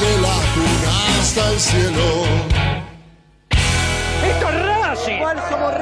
Desde la cuna hasta el cielo. ¡Esto es Racing!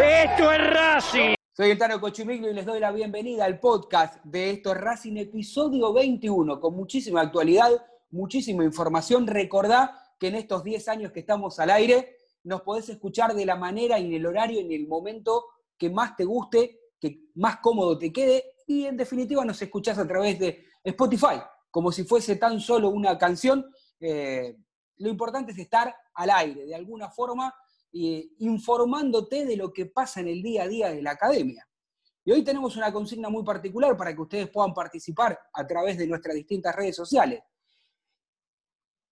¡Esto es Racing! Soy el Tano Cochimiglio y les doy la bienvenida al podcast de Esto es Racing, episodio 21, con muchísima actualidad, muchísima información. Recordá que en estos 10 años que estamos al aire, nos podés escuchar de la manera y en el horario, en el momento que más te guste, que más cómodo te quede y en definitiva nos escuchás a través de Spotify, como si fuese tan solo una canción. Eh, lo importante es estar al aire, de alguna forma, informándote de lo que pasa en el día a día de la academia. Y hoy tenemos una consigna muy particular para que ustedes puedan participar a través de nuestras distintas redes sociales.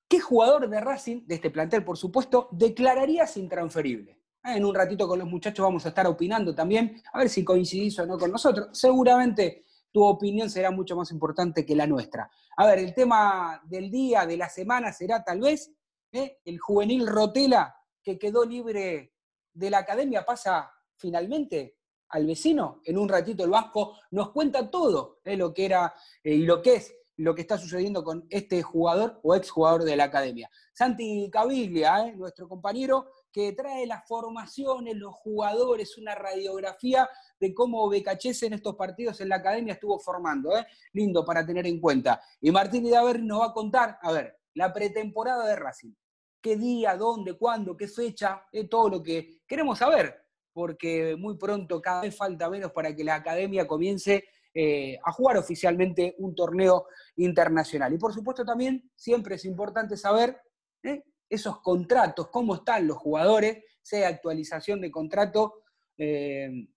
¿Qué jugador de Racing, de este plantel por supuesto, declararías intransferible? Ah, en un ratito con los muchachos vamos a estar opinando también, a ver si coincidís o no con nosotros. Seguramente tu opinión será mucho más importante que la nuestra. A ver, el tema del día, de la semana, será tal vez ¿eh? el juvenil Rotela que quedó libre de la academia pasa finalmente al vecino. En un ratito el Vasco nos cuenta todo ¿eh? lo que era eh, y lo que es lo que está sucediendo con este jugador o exjugador de la academia. Santi Caviglia, nuestro compañero, que trae las formaciones, los jugadores, una radiografía de cómo Becachese en estos partidos en la academia estuvo formando. ¿eh? Lindo para tener en cuenta. Y Martín Idaver nos va a contar, a ver, la pretemporada de Racing. ¿Qué día, dónde, cuándo, qué fecha? Es todo lo que queremos saber, porque muy pronto cada vez falta menos para que la academia comience eh, a jugar oficialmente un torneo internacional. Y por supuesto también siempre es importante saber ¿eh? esos contratos, cómo están los jugadores, sea actualización de contrato eh,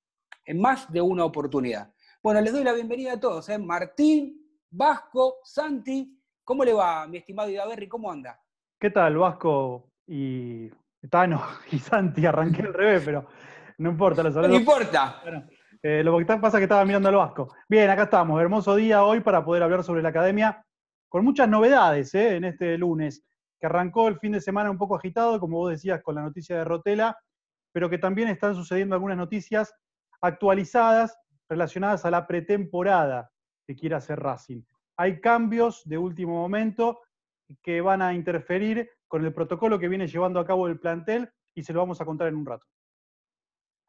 en más de una oportunidad. Bueno, les doy la bienvenida a todos. Martín, Vasco, Santi, ¿cómo le va, mi estimado Idaberri? ¿Cómo anda? ¿Qué tal, Vasco y Tano y Santi? Arranqué al revés, pero no importa. Los no importa. Eh, lo que pasa es que estaba mirando al Vasco. Bien, acá estamos. Hermoso día hoy para poder hablar sobre la academia, con muchas novedades eh, en este lunes, que arrancó el fin de semana un poco agitado, como vos decías, con la noticia de Rotela, pero que también están sucediendo algunas noticias actualizadas relacionadas a la pretemporada que quiere hacer Racing. Hay cambios de último momento que van a interferir con el protocolo que viene llevando a cabo el plantel y se lo vamos a contar en un rato.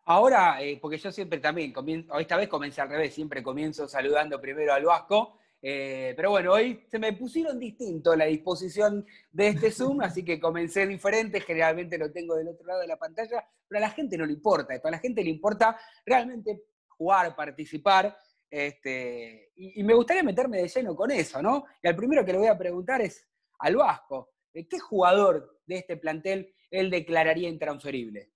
Ahora, eh, porque yo siempre también, comienzo, esta vez comencé al revés, siempre comienzo saludando primero al Vasco, eh, pero bueno, hoy se me pusieron distinto la disposición de este Zoom, así que comencé diferente, generalmente lo tengo del otro lado de la pantalla, pero a la gente no le importa, a la gente le importa realmente jugar, participar, este, y, me gustaría meterme de lleno con eso, ¿no? Y al primero que le voy a preguntar es al Vasco, ¿qué jugador de este plantel él declararía intransferible?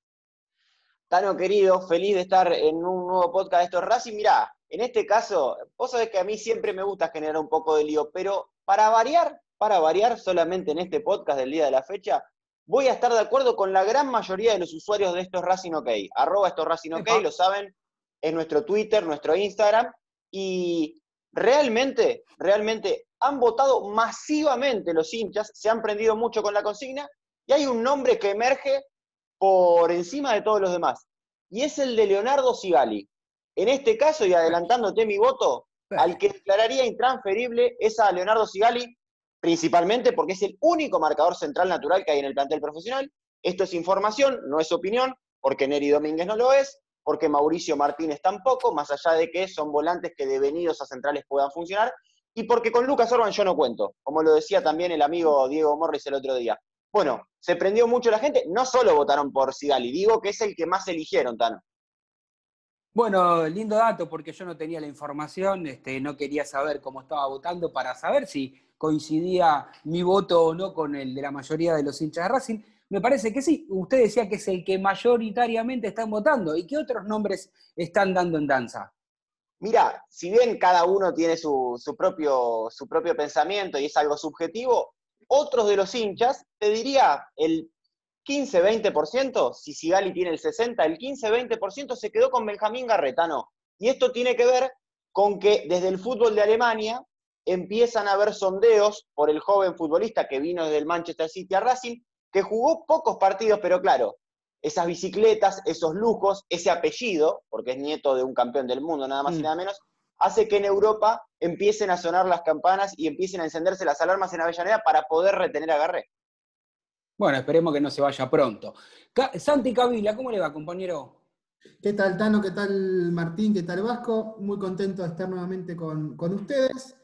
Tano querido, feliz de estar en un nuevo podcast de estos Racing. Mirá, en este caso, vos sabés que a mí siempre me gusta generar un poco de lío, pero para variar, para variar solamente en este podcast del día de la fecha, voy a estar de acuerdo con la gran mayoría de los usuarios de estos Racing OK. Arroba estos Racing OK, lo saben, es nuestro Twitter, nuestro Instagram, y realmente, realmente han votado masivamente los hinchas, se han prendido mucho con la consigna, y hay un nombre que emerge por encima de todos los demás. Y es el de Leonardo Sigali. En este caso, y adelantándote mi voto, al que declararía intransferible es a Leonardo Sigali, principalmente porque es el único marcador central natural que hay en el plantel profesional. Esto es información, no es opinión, porque Neri Domínguez no lo es, porque Mauricio Martínez tampoco, más allá de que son volantes que devenidos a centrales puedan funcionar, y porque con Lucas Orban yo no cuento, como lo decía también el amigo Diego Morris el otro día. Bueno, se prendió mucho la gente, no solo votaron por Sigali, digo que es el que más eligieron, Tano. Bueno, lindo dato, porque yo no tenía la información, este, no quería saber cómo estaba votando para saber si coincidía mi voto o no con el de la mayoría de los hinchas de Racing. Me parece que sí. Usted decía que es el que mayoritariamente están votando. ¿Y qué otros nombres están dando en danza? Mira, si bien cada uno tiene su, propio, su propio pensamiento y es algo subjetivo, otros de los hinchas, te diría el 15-20%, si Sigali tiene el 60%, el 15-20% se quedó con Benjamín Garretano. Y esto tiene que ver con que desde el fútbol de Alemania empiezan a haber sondeos por el joven futbolista que vino desde el Manchester City a Racing, que jugó pocos partidos, pero claro, esas bicicletas, esos lujos, ese apellido, porque es nieto de un campeón del mundo, nada más y mm. nada menos, hace que en Europa empiecen a sonar las campanas y empiecen a encenderse las alarmas en Avellaneda para poder retener a Garré. Bueno, esperemos que no se vaya pronto. Santi Cavila, ¿cómo le va, compañero? ¿Qué tal, Tano? ¿Qué tal, Martín? ¿Qué tal, Vasco? Muy contento de estar nuevamente con, ustedes.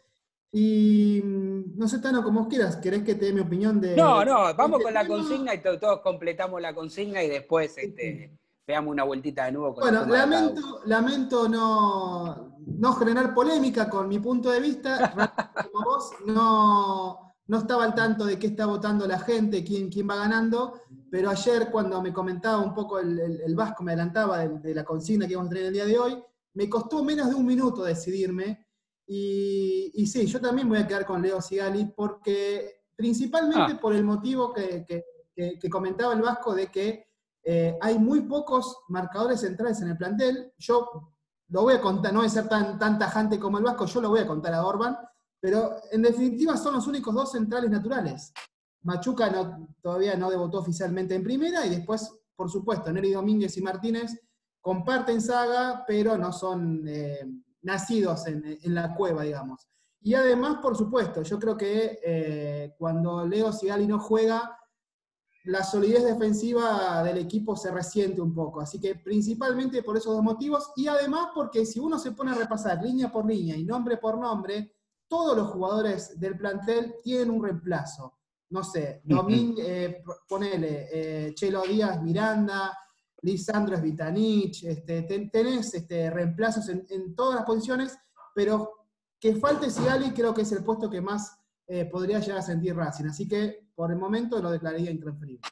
Y mm, no sé, Tano, como quieras, ¿querés que te dé mi opinión de. No, no, vamos con la consigna y todos completamos la consigna y después este, pegamos una vueltita de nuevo con Bueno, lamento, lamento no, no generar polémica con mi punto de vista, como vos, no, no estaba al tanto de qué está votando la gente, quién, quién va ganando, pero ayer cuando me comentaba un poco el, Vasco, me adelantaba de, la consigna que vamos a tener el día de hoy, me costó menos de un minuto decidirme, y, sí, yo también voy a quedar con Leo Sigali, porque principalmente ah. por el motivo que, comentaba el Vasco de que eh, hay muy pocos marcadores centrales en el plantel. Yo lo voy a contar, no voy a ser tan, tan tajante como el Vasco, yo lo voy a contar a Orban, pero en definitiva son los únicos dos centrales naturales. Machuca todavía no debutó oficialmente en primera y después, por supuesto, Neri Domínguez y Martínez comparten saga, pero no son eh, nacidos en, la cueva, digamos. Y además, por supuesto, yo creo que eh, cuando Leo Sigali no juega, la solidez defensiva del equipo se resiente un poco. Así que principalmente por esos dos motivos y además porque si uno se pone a repasar línea por línea y nombre por nombre, todos los jugadores del plantel tienen un reemplazo. No sé, Domínguez, eh, ponele, eh, Chelo Díaz, Miranda, Lisandro Vitanich, este, tenés este, reemplazos en, todas las posiciones, pero que falte Sigali creo que es el puesto que más eh, podría llegar a sentir Racing. Así que por el momento lo declararía intransferible.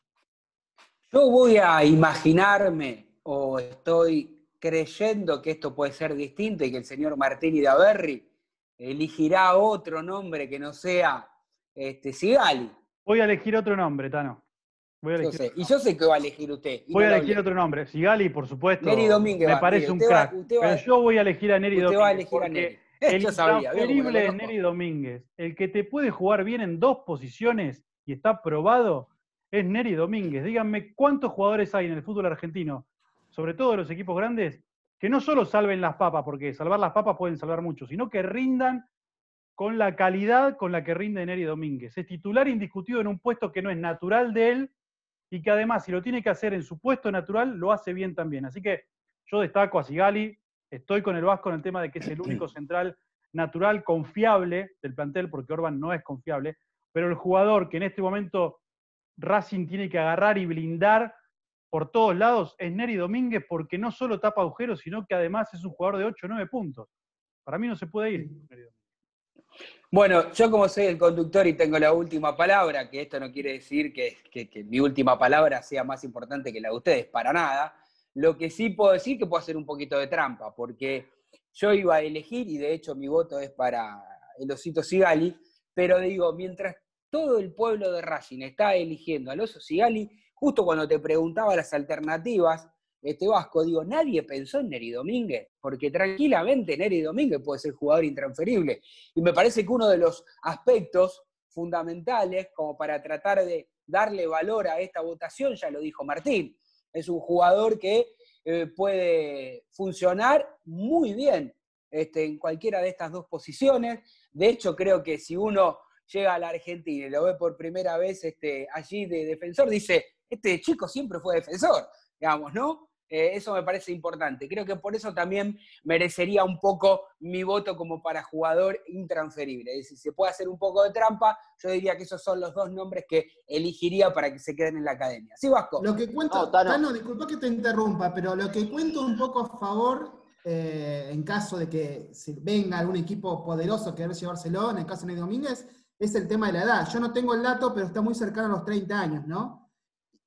Yo voy a imaginarme o estoy creyendo que esto puede ser distinto y que el señor Martini de Averri elegirá otro nombre que no sea este, Sigali. Voy a elegir otro nombre, Tano. Voy a elegir Y yo sé que va a elegir usted. Voy a elegir otro nombre. Sigali, por supuesto. Neri Domínguez. Me parece un crack. pero yo voy a elegir a Neri Domínguez. Va a elegir a Neri. El es Neri Domínguez. El que te puede jugar bien en dos posiciones y está probado es Neri Domínguez. Díganme cuántos jugadores hay en el fútbol argentino, sobre todo en los equipos grandes, que no solo salven las papas, porque salvar las papas pueden salvar mucho, sino que rindan con la calidad con la que rinde Neri Domínguez. Es titular indiscutido en un puesto que no es natural de él y que además, si lo tiene que hacer en su puesto natural, lo hace bien también. Así que Yo destaco a Sigali, estoy con el Vasco en el tema de que es el único central natural, confiable del plantel, porque Orban no es confiable, pero el jugador que en este momento Racing tiene que agarrar y blindar por todos lados es Neri Domínguez, porque no solo tapa agujeros, sino que además es un jugador de 8 o 9 puntos. Para mí no se puede ir. Bueno, yo como soy el conductor y tengo la última palabra, que esto no quiere decir que, que, mi última palabra sea más importante que la de ustedes, para nada. Lo que sí puedo decir que puedo hacer un poquito de trampa, porque yo iba a elegir, y de hecho mi voto es para el Osito Sigali, pero digo, mientras todo el pueblo de Racing está eligiendo al Oso Sigali, justo cuando te preguntaba las alternativas, este Vasco, digo, nadie pensó en Neri Domínguez, porque tranquilamente Neri Domínguez puede ser jugador intransferible. Y me parece que uno de los aspectos fundamentales como para tratar de darle valor a esta votación, ya lo dijo Martín, es un jugador que eh, puede funcionar muy bien este, en cualquiera de estas dos posiciones. De hecho, creo que si uno llega a la Argentina y lo ve por primera vez este, allí de defensor, dice, este chico siempre fue defensor, digamos, ¿no? Eh, eso me parece importante. Creo que por eso también merecería un poco mi voto como para jugador intransferible. Es decir, se puede hacer un poco de trampa, yo diría que esos son los dos nombres que elegiría para que se queden en la academia. ¿Sí, Vasco? Lo que cuento, Tano. disculpa que te interrumpa, pero lo que cuento un poco a favor, eh, en caso de que venga algún equipo poderoso que quiera llevárselo, en el caso de Ney Domínguez, es el tema de la edad. Yo no tengo el dato, pero está muy cercano a los 30 años, ¿no?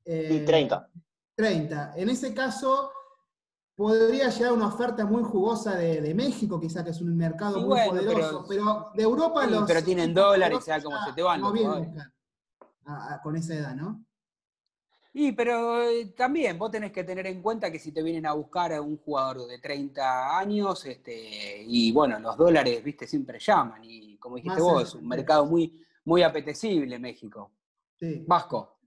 Y 30. 30. En ese caso, podría llegar una oferta muy jugosa de, México, quizá que es un mercado muy poderoso, pero, de Europa los. Pero tienen dólares, sea como se te van. No vienen con esa edad, ¿no? Y pero eh, también vos tenés que tener en cuenta que si te vienen a buscar a un jugador de 30 años, este, y bueno, los dólares, viste, siempre llaman, y como dijiste vos, es un mercado muy, muy apetecible México. Sí. Vasco.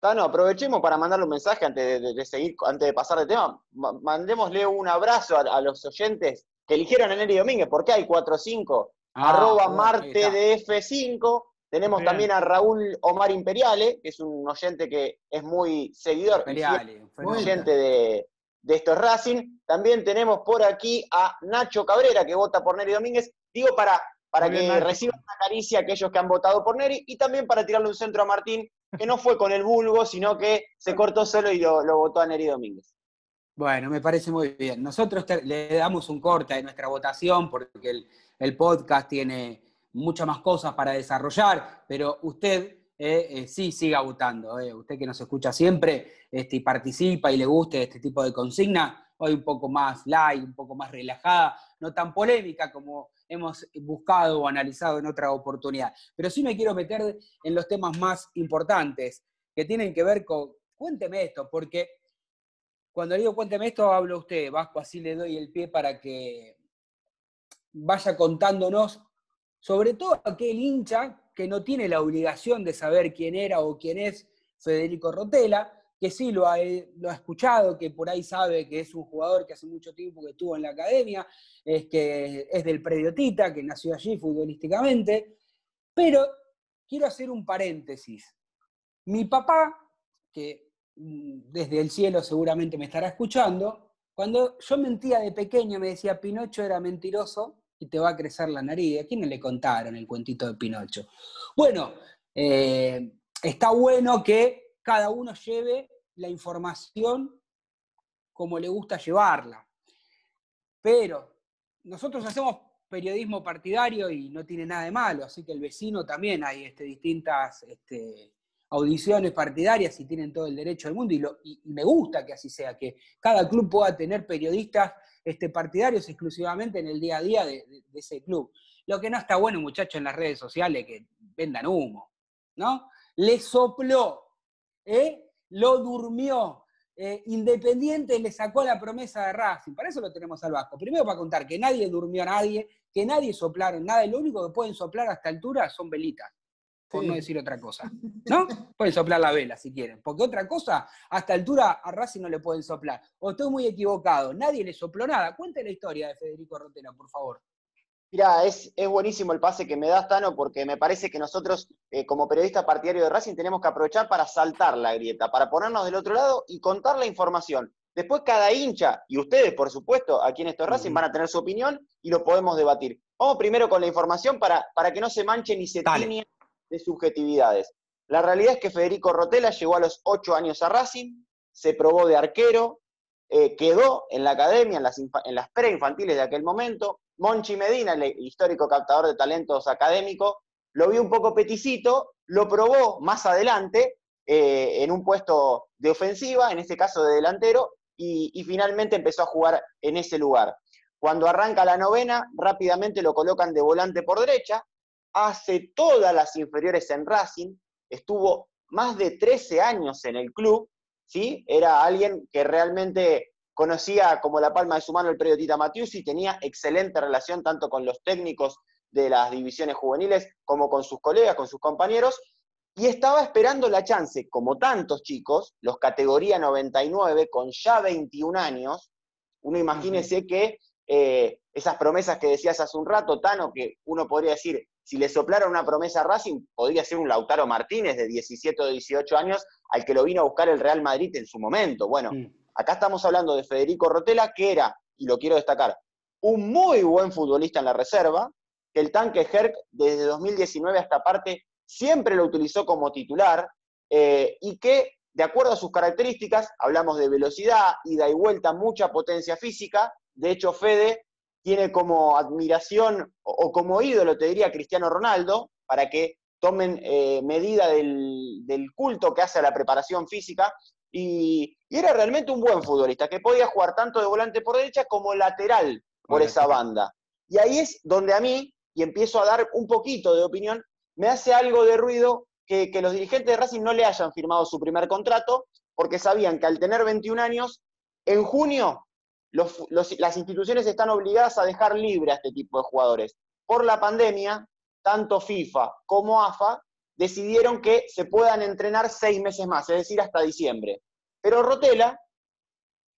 Tano, aprovechemos para mandarle un mensaje antes de, seguir, antes de pasar de tema. Mandémosle un abrazo a, los oyentes que eligieron a Neri Domínguez, porque hay 4 o 5. arroba martedf5. Tenemos también a Raúl Omar Imperiale, que es un oyente que es muy seguidor, un oyente de, de estos Racing. También tenemos por aquí a Nacho Cabrera, que vota por Neri Domínguez. Digo, para, para que reciban una caricia aquellos que han votado por Neri y también para tirarle un centro a Martín, que no fue con el vulgo, sino que se cortó solo y lo, votó a Neri Domínguez. Bueno, me parece muy bien. Nosotros le damos un corte de nuestra votación porque el, podcast tiene muchas más cosas para desarrollar, pero usted eh, eh, sí siga votando. Eh. Usted que nos escucha siempre este, y participa y le guste este tipo de consigna, hoy un poco más light, un poco más relajada, no tan polémica como hemos buscado o analizado en otra oportunidad. Pero sí me quiero meter en los temas más importantes que tienen que ver con, cuénteme esto, porque cuando digo cuénteme esto, hablo usted, Vasco, así le doy el pie para que vaya contándonos, sobre todo aquel hincha que no tiene la obligación de saber quién era o quién es Federico Rotela, que sí lo ha, lo ha, escuchado, que por ahí sabe que es un jugador que hace mucho tiempo que estuvo en la academia, es que es del predio Tita, que nació allí futbolísticamente, pero quiero hacer un paréntesis. Mi papá, que mm, desde el cielo seguramente me estará escuchando, cuando yo mentía de pequeño me decía Pinocho era mentiroso y te va a crecer la nariz. ¿A quién le contaron el cuentito de Pinocho? Bueno, eh, está bueno que cada uno lleve la información como le gusta llevarla. Pero nosotros hacemos periodismo partidario y no tiene nada de malo, así que el vecino también hay este, distintas este, audiciones partidarias y tienen todo el derecho del mundo y, me gusta que así sea, que cada club pueda tener periodistas este, partidarios exclusivamente en el día a día de, de ese club. Lo que no está bueno, muchachos, en las redes sociales que vendan humo, ¿no? Le sopló ¿eh? lo durmió. Eh, Independiente le sacó la promesa de Racing. Para eso lo tenemos al Vasco. Primero para contar que nadie durmió a nadie, que nadie soplaron nada. Lo único que pueden soplar a esta altura son velitas, por no decir otra cosa. ¿No? pueden soplar la vela si quieren. Porque otra cosa, a esta altura a Racing no le pueden soplar. O estoy muy equivocado. Nadie le sopló nada. Cuente la historia de Federico Rotena, por favor. Mira, es, es, buenísimo el pase que me das, Tano, porque me parece que nosotros, eh, como periodistas partidarios de Racing, tenemos que aprovechar para saltar la grieta, para ponernos del otro lado y contar la información. Después cada hincha, y ustedes, por supuesto, aquí en estos Racing, van a tener su opinión y lo podemos debatir. Vamos primero con la información para, para que no se manche ni se tiñe de subjetividades. La realidad es que Federico Rotela llegó a los ocho años a Racing, se probó de arquero, eh, quedó en la academia, en las, en las preinfantiles de aquel momento. Monchi Medina, el histórico captador de talentos académicos, lo vio un poco peticito, lo probó más adelante eh, en un puesto de ofensiva, en este caso de delantero, y, finalmente empezó a jugar en ese lugar. Cuando arranca la novena, rápidamente lo colocan de volante por derecha, hace todas las inferiores en Racing, estuvo más de 13 años en el club, ¿sí? Era alguien que realmente conocía como la palma de su mano el predio Tita y tenía excelente relación tanto con los técnicos de las divisiones juveniles como con sus colegas, con sus compañeros, y estaba esperando la chance, como tantos chicos, los categoría 99, con ya 21 años, uno imagínese que eh, esas promesas que decías hace un rato, Tano, que uno podría decir, si le soplaron una promesa a Racing, podría ser un Lautaro Martínez de 17 o 18 años, al que lo vino a buscar el Real Madrid en su momento. Bueno, acá estamos hablando de Federico Rotela, que era, y lo quiero destacar, un muy buen futbolista en la reserva, que el tanque Herc desde 2019 hasta parte siempre lo utilizó como titular eh, y que, de acuerdo a sus características, hablamos de velocidad, ida y vuelta, mucha potencia física. De hecho, Fede tiene como admiración o, como ídolo, te diría, Cristiano Ronaldo, para que tomen eh, medida del, culto que hace a la preparación física. Y, era realmente un buen futbolista, que podía jugar tanto de volante por derecha como lateral por esa banda. Y ahí es donde a mí, y empiezo a dar un poquito de opinión, me hace algo de ruido que, los dirigentes de Racing no le hayan firmado su primer contrato, porque sabían que al tener 21 años, en junio las instituciones están obligadas a dejar libre a este tipo de jugadores. Por la pandemia, tanto FIFA como AFA decidieron que se puedan entrenar seis meses más, es decir, hasta diciembre. Pero Rotela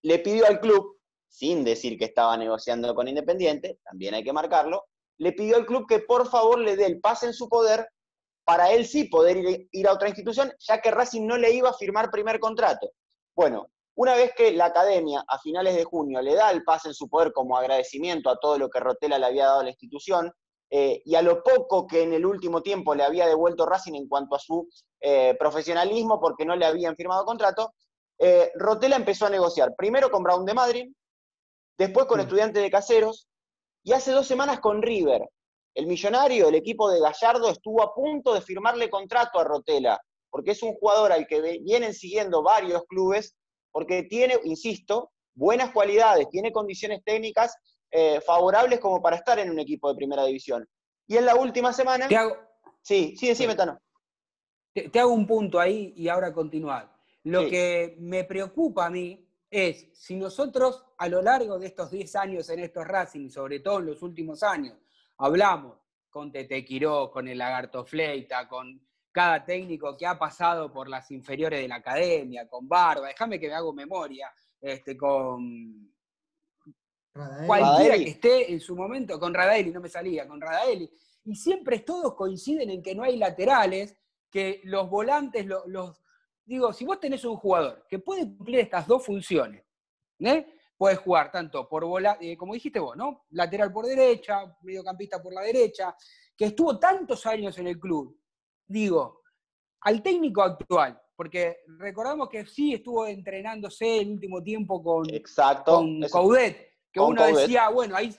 le pidió al club, sin decir que estaba negociando con Independiente, también hay que marcarlo, le pidió al club que por favor le dé el pase en su poder para él sí poder ir, a otra institución, ya que Racing no le iba a firmar primer contrato. Bueno, una vez que la academia a finales de junio le da el pase en su poder como agradecimiento a todo lo que Rotela le había dado a la institución, eh, y a lo poco que en el último tiempo le había devuelto Racing en cuanto a su eh, profesionalismo, porque no le habían firmado contrato, eh, Rotela empezó a negociar, primero con Brown de Madrid, después con Estudiantes de Caseros, y hace dos semanas con River. El millonario, el equipo de Gallardo, estuvo a punto de firmarle contrato a Rotela, porque es un jugador al que vienen siguiendo varios clubes, porque tiene, insisto, buenas cualidades, tiene condiciones técnicas eh, favorables como para estar en un equipo de primera división. Y en la última semana... Te hago... Sí, sí, sí, Metano. Te, hago un punto ahí y ahora continuar. Lo que me preocupa a mí es si nosotros a lo largo de estos 10 años en estos Racing, sobre todo en los últimos años, hablamos con Tete Quiró, con el Lagarto Fleita, con cada técnico que ha pasado por las inferiores de la academia, con Barba, déjame que me hago memoria, este, con cualquiera que esté en su momento, con Radaeli, no me salía, con Radaeli, y siempre todos coinciden en que no hay laterales, que los volantes, los, digo, si vos tenés un jugador que puede cumplir estas dos funciones, ¿eh? puedes jugar tanto por bola, eh, como dijiste vos, ¿no? Lateral por derecha, mediocampista por la derecha, que estuvo tantos años en el club. Digo, al técnico actual, porque recordamos que sí estuvo entrenándose el último tiempo con, Exacto, con Coudet, que uno decía, bueno, ahí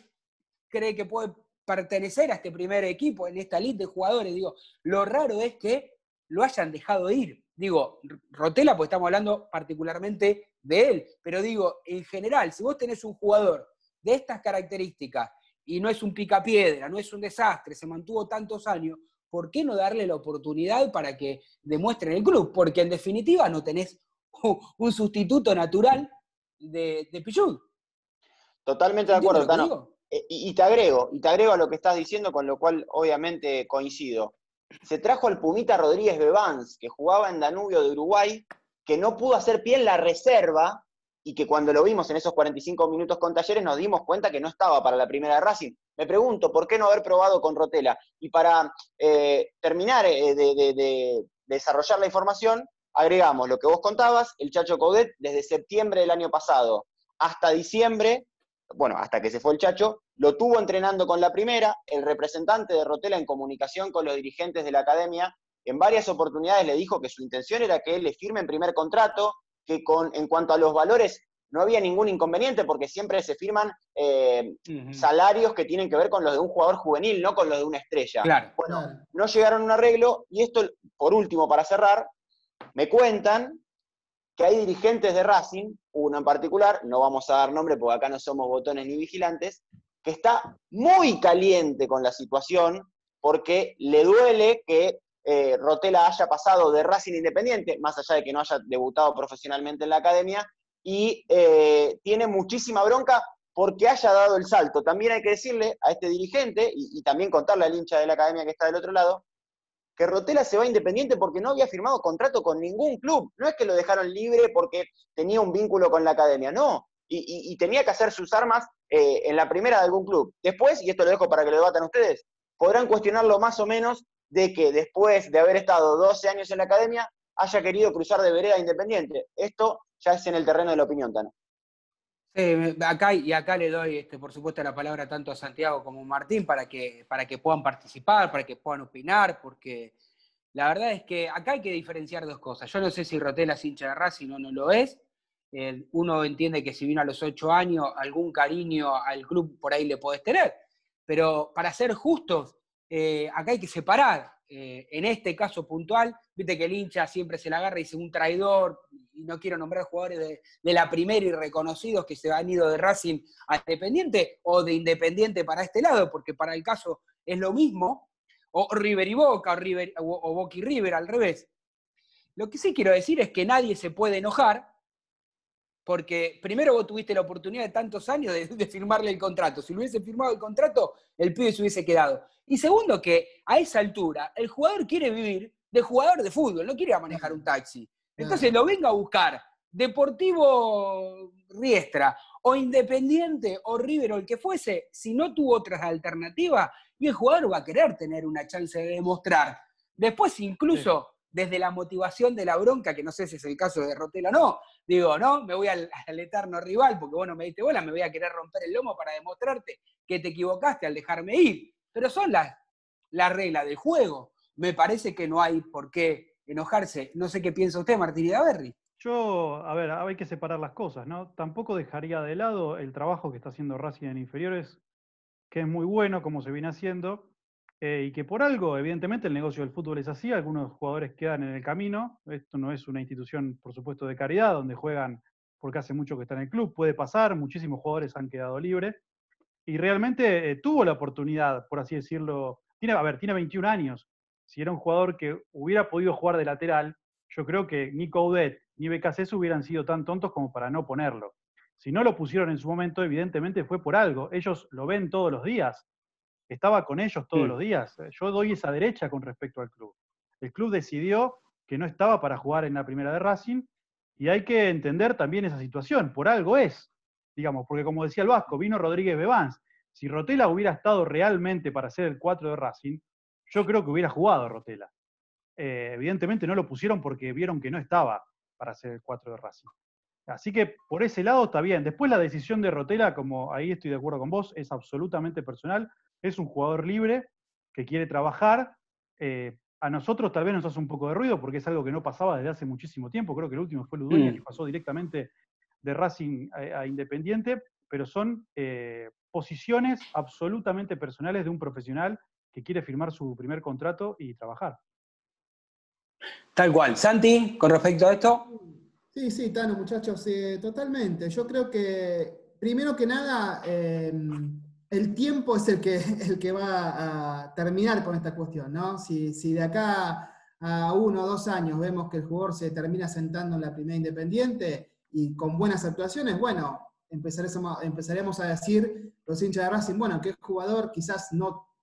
cree que puede pertenecer a este primer equipo, en esta lista de jugadores. Digo, lo raro es que lo hayan dejado ir. Digo, Rotela, pues estamos hablando particularmente de él, pero digo, en general, si vos tenés un jugador de estas características y no es un picapiedra, no es un desastre, se mantuvo tantos años, ¿por qué no darle la oportunidad para que demuestre en el club? Porque en definitiva no tenés un sustituto natural de, de Totalmente de acuerdo, Tano. Eh, y te agrego, y te agrego a lo que estás diciendo, con lo cual obviamente coincido se trajo al Pumita Rodríguez Bebans, que jugaba en Danubio de Uruguay, que no pudo hacer pie en la reserva y que cuando lo vimos en esos 45 minutos con Talleres nos dimos cuenta que no estaba para la primera de Racing. Me pregunto, ¿por qué no haber probado con Rotela? Y para eh, terminar eh, de, desarrollar la información, agregamos lo que vos contabas, el Chacho Coudet desde septiembre del año pasado hasta diciembre, bueno, hasta que se fue el Chacho, lo tuvo entrenando con la primera, el representante de Rotela en comunicación con los dirigentes de la academia, en varias oportunidades le dijo que su intención era que él le firme en primer contrato, que con, en cuanto a los valores no había ningún inconveniente porque siempre se firman eh, salarios que tienen que ver con los de un jugador juvenil, no con los de una estrella. Claro. Bueno, no llegaron a un arreglo y esto, por último, para cerrar, me cuentan que hay dirigentes de Racing, uno en particular, no vamos a dar nombre porque acá no somos botones ni vigilantes, que está muy caliente con la situación porque le duele que eh, Rotela haya pasado de Racing Independiente, más allá de que no haya debutado profesionalmente en la academia, y eh, tiene muchísima bronca porque haya dado el salto. También hay que decirle a este dirigente, y, también contarle al hincha de la academia que está del otro lado, que Rotela se va independiente porque no había firmado contrato con ningún club. No es que lo dejaron libre porque tenía un vínculo con la academia, no. Y, tenía que hacer sus armas eh, en la primera de algún club. Después, y esto lo dejo para que lo debatan ustedes, podrán cuestionarlo más o menos de que después de haber estado 12 años en la academia, haya querido cruzar de vereda independiente. Esto ya es en el terreno de la opinión, Tano. Acá, y acá le doy, este, por supuesto, la palabra tanto a Santiago como a Martín para que, para que puedan participar, para que puedan opinar, porque la verdad es que acá hay que diferenciar dos cosas. Yo no sé si Rotela es hincha de Racing o no lo es. uno entiende que si vino a los ocho años, algún cariño al club por ahí le podés tener. Pero para ser justos, eh, acá hay que separar. Eh, en este caso puntual, viste que el hincha siempre se la agarra y dice un traidor, y no quiero nombrar jugadores de, la primera y reconocidos que se han ido de Racing a Independiente o de Independiente para este lado, porque para el caso es lo mismo, o River y Boca, o, River, o, Boca y River al revés. Lo que sí quiero decir es que nadie se puede enojar, porque primero vos tuviste la oportunidad de tantos años de, firmarle el contrato. Si lo hubiese firmado el contrato, el pibe se hubiese quedado. Y segundo, que a esa altura el jugador quiere vivir de jugador de fútbol, no quiere manejar un taxi. Entonces lo venga a buscar Deportivo Riestra o Independiente o River o el que fuese, si no tuvo otras alternativas, y el jugador va a querer tener una chance de demostrar. Después, incluso desde la motivación de la bronca, que no sé si es el caso de Rotela o no, digo, no, me voy al, eterno rival porque vos no me diste bola, me voy a querer romper el lomo para demostrarte que te equivocaste al dejarme ir. Pero son las, las reglas del juego. Me parece que no hay por qué enojarse. No sé qué piensa usted, Martín Berry. Yo, a ver, hay que separar las cosas, ¿no? Tampoco dejaría de lado el trabajo que está haciendo Racing en inferiores, que es muy bueno, como se viene haciendo, eh, y que por algo, evidentemente, el negocio del fútbol es así, algunos jugadores quedan en el camino, esto no es una institución, por supuesto, de caridad, donde juegan porque hace mucho que está en el club, puede pasar, muchísimos jugadores han quedado libres, y realmente eh, tuvo la oportunidad, por así decirlo, tiene, a ver, tiene 21 años. Si era un jugador que hubiera podido jugar de lateral, yo creo que ni Coudet ni BKC hubieran sido tan tontos como para no ponerlo. Si no lo pusieron en su momento, evidentemente fue por algo. Ellos lo ven todos los días. Estaba con ellos todos los días. Yo doy esa derecha con respecto al club. El club decidió que no estaba para jugar en la primera de Racing y hay que entender también esa situación. Por algo es digamos, porque como decía el Vasco, vino Rodríguez Bebans. Si Rotela hubiera estado realmente para ser el 4 de Racing, yo creo que hubiera jugado Rotela. Eh, evidentemente no lo pusieron porque vieron que no estaba para ser el 4 de Racing. Así que por ese lado está bien. Después la decisión de Rotela, como ahí estoy de acuerdo con vos, es absolutamente personal. Es un jugador libre que quiere trabajar. Eh, a nosotros tal vez nos hace un poco de ruido porque es algo que no pasaba desde hace muchísimo tiempo. Creo que el último fue Ludueña, mm. que pasó directamente de Racing a, Independiente, pero son eh, posiciones absolutamente personales de un profesional que quiere firmar su primer contrato y trabajar. Tal cual. Santi, con respecto a esto. Sí, sí, Tano, muchachos, totalmente. Yo creo que, primero que nada, em, el tiempo es el que, el que va a terminar con esta cuestión, ¿no? Si, si de acá a uno o dos años vemos que el jugador se termina sentando en la primera independiente, y con buenas actuaciones, bueno, empezaremos, empezaremos a decir los hinchas de Racing, bueno, que jugador quizás no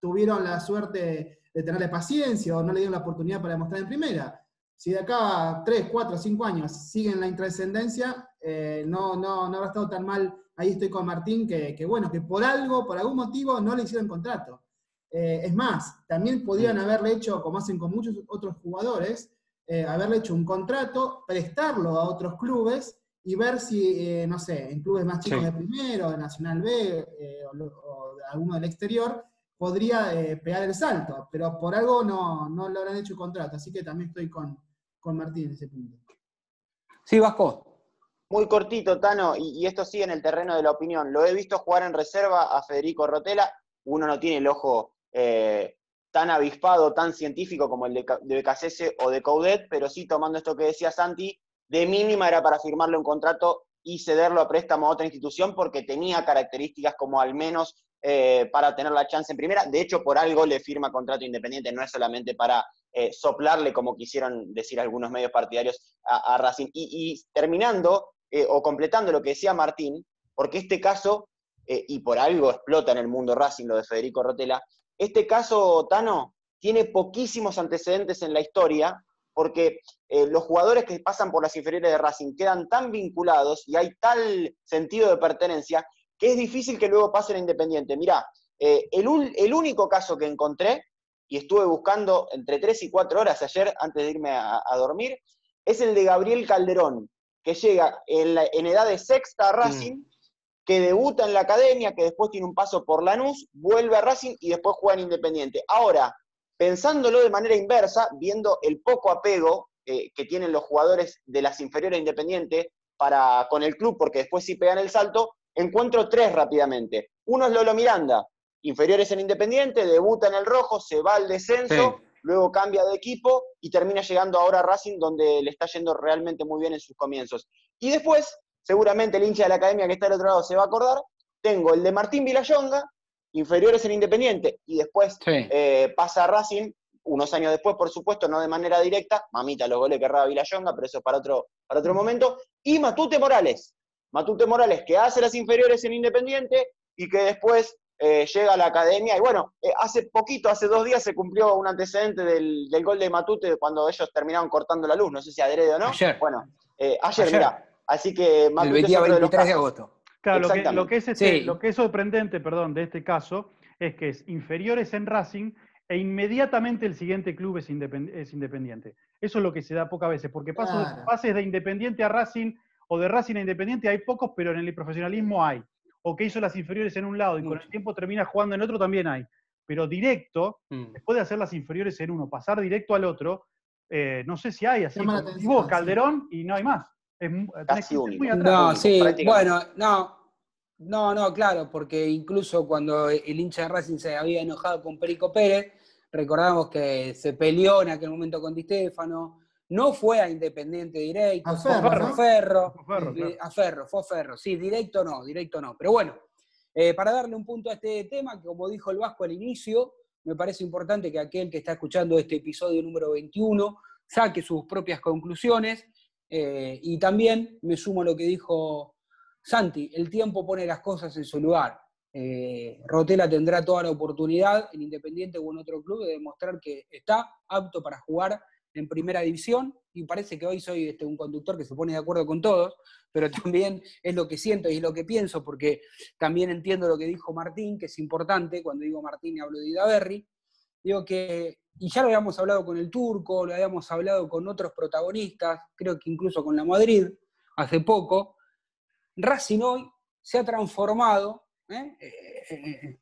tuvieron la suerte de tenerle paciencia o no le dieron la oportunidad para demostrar en primera. Si de acá a 3, 4, 5 años siguen la intrascendencia, eh, no, no, no habrá estado tan mal. Ahí estoy con Martín, que, bueno, que por algo, por algún motivo, no le hicieron contrato. Eh, es más, también podrían haberle hecho, como hacen con muchos otros jugadores, eh, haberle hecho un contrato, prestarlo a otros clubes y ver si, eh, no sé, en clubes más chicos Sí. de primero, de Nacional B o, o de alguno del exterior, podría eh, pegar el salto, pero por algo no, no le habrán hecho contrato, así que también estoy con, con Martín en ese punto. Sí, Vasco. Muy cortito, Tano, y, y esto sigue en el terreno de la opinión. Lo he visto jugar en reserva a Federico Rotela. Uno no tiene el ojo eh, tan avispado, tan científico como el de, de Becasese o de Coudet, pero sí tomando esto que decía Santi, de mínima era para firmarle un contrato y cederlo a préstamo a otra institución porque tenía características como al menos eh, para tener la chance en primera. De hecho, por algo le firma contrato independiente, no es solamente para eh, soplarle, como quisieron decir algunos medios partidarios, a, Racing. Y, terminando, eh, o completando lo que decía Martín, porque este caso, y por algo explota en el mundo Racing lo de Federico Rotela, este caso, Tano, tiene poquísimos antecedentes en la historia, porque los jugadores que pasan por las inferiores de Racing quedan tan vinculados y hay tal sentido de pertenencia que es difícil que luego pasen a Independiente. Mirá, eh, el, ul- el único caso que encontré, y estuve buscando entre 3 y 4 horas ayer antes de irme a, a dormir, es el de Gabriel Calderón, que llega en, la- en edad de sexta a Racing, que debuta en la academia, que después tiene un paso por Lanús, vuelve a Racing y después juega en Independiente. Ahora, pensándolo de manera inversa, viendo el poco apego eh, que tienen los jugadores de las inferiores de Independiente para, con el club, porque después sí pegan el salto, encuentro tres rápidamente. Uno es Lolo Miranda, inferiores en Independiente, debuta en el rojo, se va al descenso, Sí. luego cambia de equipo y termina llegando ahora a Racing, donde le está yendo realmente muy bien en sus comienzos. Y después, seguramente el hincha de la academia que está al otro lado se va a acordar, tengo el de Martín Vilayonga, inferiores en Independiente, y después Sí. eh, pasa a Racing, unos años después, por supuesto, no de manera directa, mamita los goles que erraba Vilayonga, pero eso es para otro, para otro momento, y Matute Morales, Matute Morales, que hace las inferiores en Independiente y que después eh, llega a la academia, y bueno, eh, hace poquito, hace dos días se cumplió un antecedente del, del gol de Matute cuando ellos terminaron cortando la luz, no sé si adrede o no. Ayer. Bueno, eh, ayer, Ayer. mira, así que El Matute de los 23 de agosto. Claro, lo que, Exactamente. lo que es este- Sí. lo que es sorprendente, perdón, de este caso es que es inferiores en Racing e inmediatamente el siguiente club es, independ- es independiente. Eso es lo que se da pocas veces, porque pasos, Claro. pases de Independiente a Racing o de Racing a Independiente hay pocos, pero en el profesionalismo hay. O que hizo las inferiores en un lado y con el tiempo termina jugando en otro también hay. Pero directo, Mm. después de hacer las inferiores en uno, pasar directo al otro, eh, no sé si hay así. Como atención, vos, sí. Calderón, y no hay más. Es, Casi muy atrás. No, sí, bueno, no. No, no, claro, porque incluso cuando el hincha de Racing se había enojado con Perico Pérez, recordamos que se peleó en aquel momento con Di Stefano, no fue a Independiente directo, A fue Ferro, a ¿no? Ferro, Fue Ferro, eh, claro. a Ferro, fue a Ferro, sí, directo no, directo no. Pero bueno, eh, para darle un punto a este tema, que como dijo el Vasco al inicio, me parece importante que aquel que está escuchando este episodio número 21 saque sus propias conclusiones eh, y también me sumo a lo que dijo Santi, el tiempo pone las cosas en su lugar. Eh, Rotela tendrá toda la oportunidad en Independiente o en otro club de demostrar que está apto para jugar en primera división y parece que hoy soy este, un conductor que se pone de acuerdo con todos, pero también es lo que siento y es lo que pienso porque también entiendo lo que dijo Martín, que es importante, cuando digo Martín y hablo de Idaverri, digo que, y ya lo habíamos hablado con el turco, lo habíamos hablado con otros protagonistas, creo que incluso con la Madrid hace poco, Racing hoy se ha transformado ¿eh?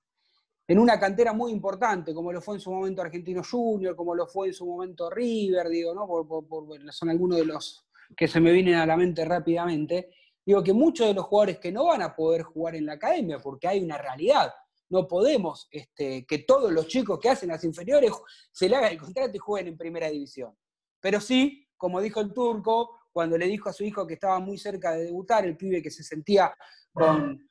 En una cantera muy importante, como lo fue en su momento Argentino Junior, como lo fue en su momento River, digo, ¿no? Por- por- son algunos de los que se me vienen a la mente rápidamente. Digo que muchos de los jugadores que no van a poder jugar en la academia, porque hay una realidad, no podemos este, que todos los chicos que hacen las inferiores se le haga el contrato y jueguen en primera división. Pero sí, como dijo el turco, cuando le dijo a su hijo que estaba muy cerca de debutar, el pibe que se sentía con,